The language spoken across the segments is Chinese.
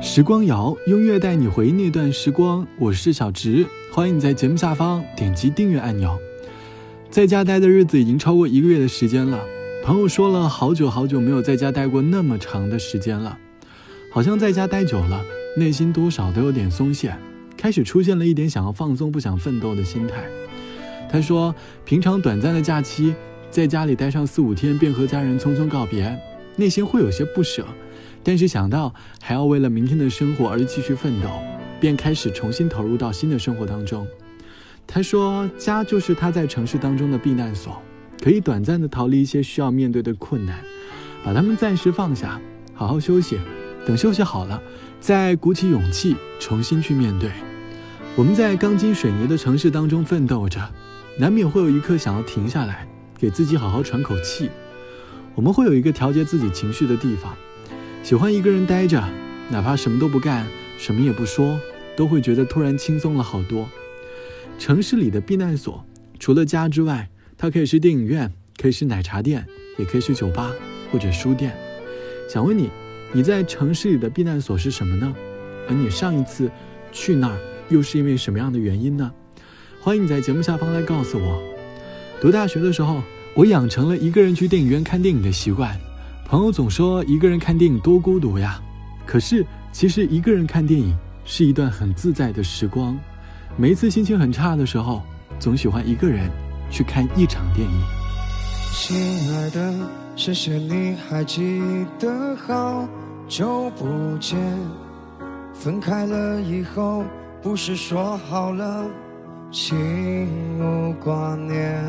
时光谣，音乐带你回忆那段时光。我是小植，欢迎你在节目下方点击订阅按钮。在家待的日子已经超过一个月的时间了，朋友说了好久好久没有在家待过那么长的时间了，好像在家待久了，内心多少都有点松懈，开始出现了一点想要放松、不想奋斗的心态。他说，平常短暂的假期，在家里待上四五天，便和家人匆匆告别，内心会有些不舍。但是想到还要为了明天的生活而继续奋斗，便开始重新投入到新的生活当中。他说：“家就是他在城市当中的避难所，可以短暂的逃离一些需要面对的困难，把他们暂时放下，好好休息。等休息好了，再鼓起勇气重新去面对。我们在钢筋水泥的城市当中奋斗着，难免会有一刻想要停下来，给自己好好喘口气。我们会有一个调节自己情绪的地方。”喜欢一个人待着，哪怕什么都不干，什么也不说，都会觉得突然轻松了好多。城市里的避难所，除了家之外，它可以是电影院，可以是奶茶店，也可以是酒吧或者书店。想问你，你在城市里的避难所是什么呢？而你上一次去那儿又是因为什么样的原因呢？欢迎你在节目下方来告诉我。读大学的时候，我养成了一个人去电影院看电影的习惯。朋友总说一个人看电影多孤独呀，可是其实一个人看电影是一段很自在的时光。每一次心情很差的时候，总喜欢一个人去看一场电影。亲爱的，谢谢你还记得好久不见。分开了以后，不是说好了心无挂念，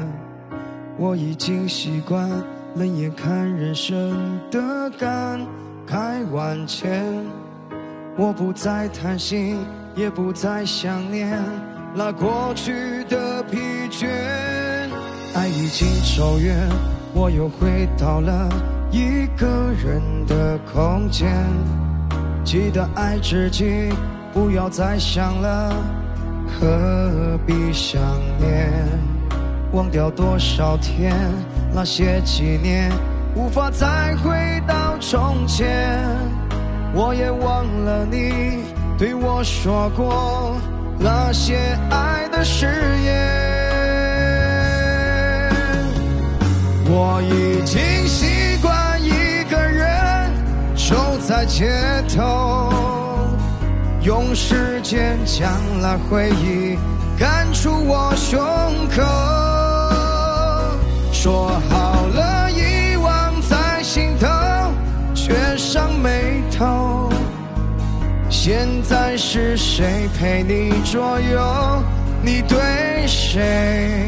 我已经习惯。冷眼看人生的感慨万千，我不再贪心，也不再想念那过去的疲倦。爱已经走远，我又回到了一个人的空间。记得爱自己，不要再想了，何必想念？忘掉多少天。那些纪念无法再回到从前，我也忘了你对我说过那些爱的誓言。我已经习惯一个人走在街头，用时间将那回忆赶出我胸口。说好了遗忘在心头，却上眉头。现在是谁陪你左右？你对谁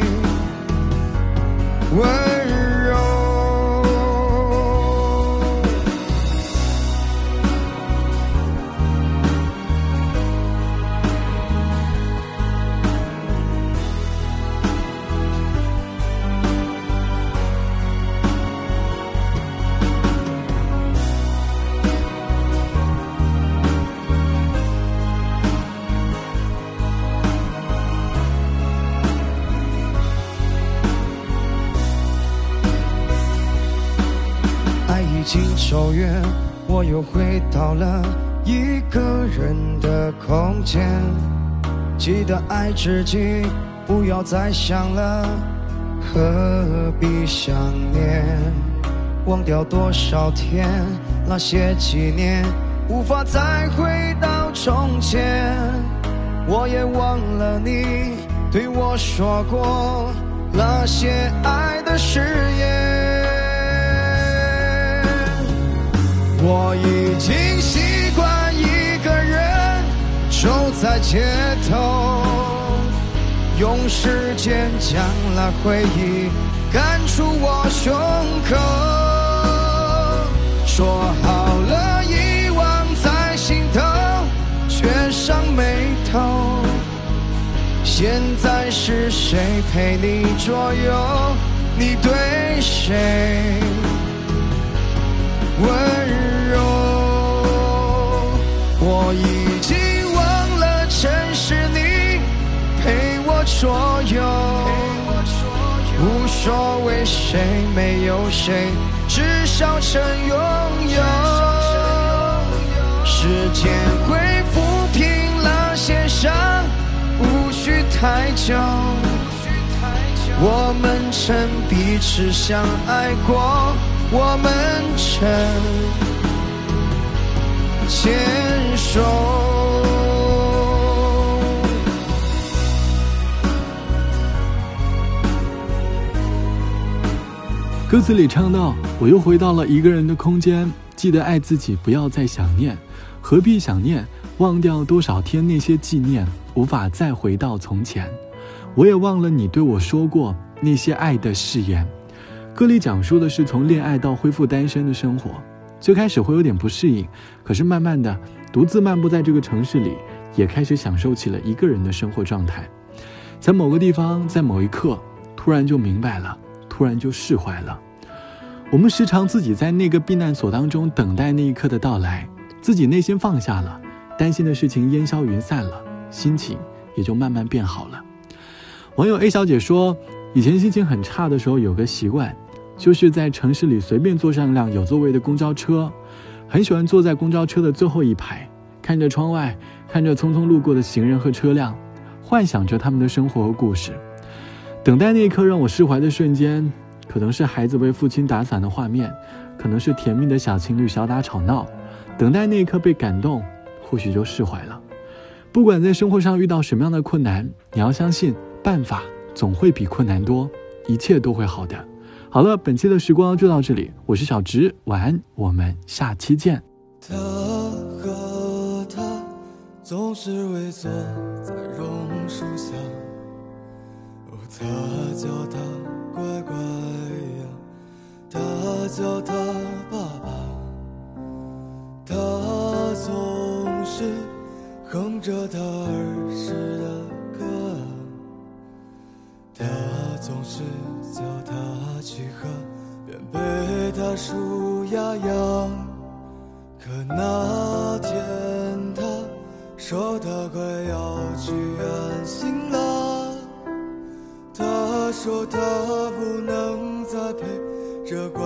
温柔？已经走远，我又回到了一个人的空间。记得爱自己，不要再想了，何必想念？忘掉多少天，那些纪念无法再回到从前。我也忘了你对我说过那些爱的誓言。我已经习惯一个人走在街头，用时间将那回忆赶出我胸口。说好了遗忘在心头，却上眉头。现在是谁陪你左右？你对谁温柔？我已经忘了，曾是你陪我左右，无所谓谁没有谁，至少曾拥有。时间会抚平了些伤，无需太久。我们曾彼此相爱过，我们曾牵手。歌词里唱到：“我又回到了一个人的空间，记得爱自己，不要再想念，何必想念？忘掉多少天那些纪念，无法再回到从前。我也忘了你对我说过那些爱的誓言。”歌里讲述的是从恋爱到恢复单身的生活，最开始会有点不适应，可是慢慢的，独自漫步在这个城市里，也开始享受起了一个人的生活状态。在某个地方，在某一刻，突然就明白了。突然就释怀了。我们时常自己在那个避难所当中等待那一刻的到来，自己内心放下了，担心的事情烟消云散了，心情也就慢慢变好了。网友 A 小姐说，以前心情很差的时候，有个习惯，就是在城市里随便坐上一辆有座位的公交车，很喜欢坐在公交车的最后一排，看着窗外，看着匆匆路过的行人和车辆，幻想着他们的生活和故事。等待那一刻让我释怀的瞬间，可能是孩子为父亲打伞的画面，可能是甜蜜的小情侣小打吵闹。等待那一刻被感动，或许就释怀了。不管在生活上遇到什么样的困难，你要相信办法总会比困难多，一切都会好的。好了，本期的时光就到这里，我是小直，晚安，我们下期见。他和他总是围坐在榕树下。他叫他乖乖呀，他叫他爸爸，他总是哼着他总是叫他去喝，便陪他数牙牙。可那天他说他快要去远行了。他说他不能再陪着乖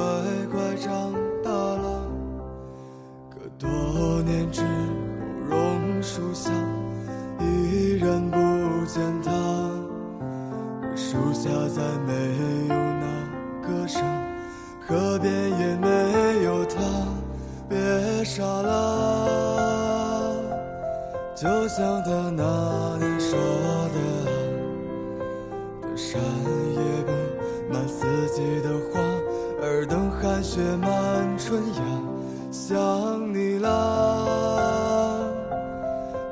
乖长大了，可多年之后，榕树下再没有那歌声，河边也没有他，别傻了，就像他那年说的。山也布满四季的花，尔等寒雪满春芽。想你啦，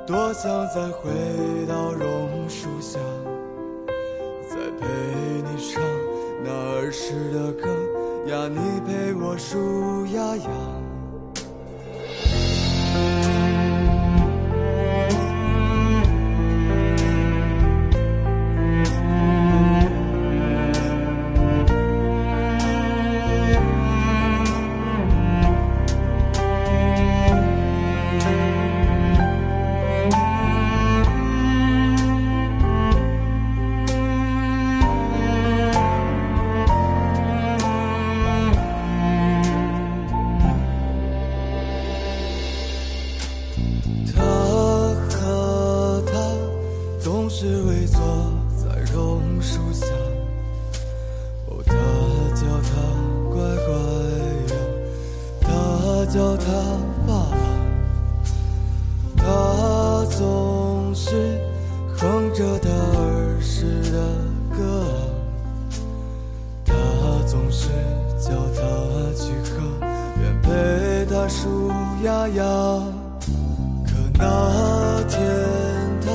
多想再回到榕树下，陪你唱那儿时的歌呀，你陪我数呀呀。陪他数牙牙。可那天他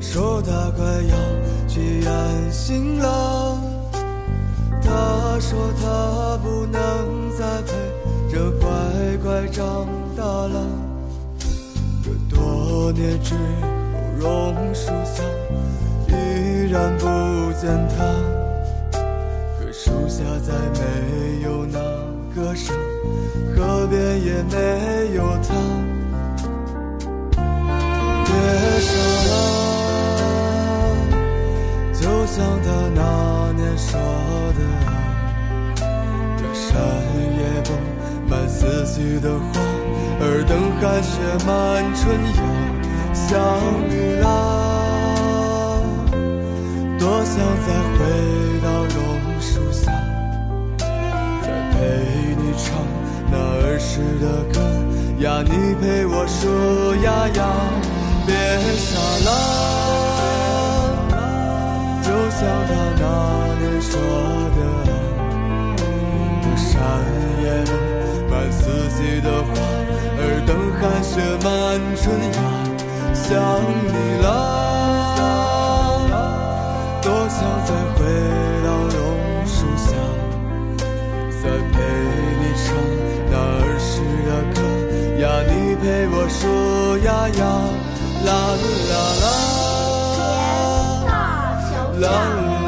说他快要去远行了，他说他不能再陪。着乖乖长大了，可多年之后，榕树下依然不见他，可树下再没有那歌声，河边也没有他。别傻了，就像他那年说的，这山野崩。满四季的花，尔等寒雪满春要想你啦，多想再回到，陪你唱那儿时的歌呀，你陪我说呀呀，别傻了，就像他那年说的。山野满四季的花，而等寒雪满春呀，想你了。陪我数呀呀，啦啦啦，啦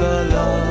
啦啦。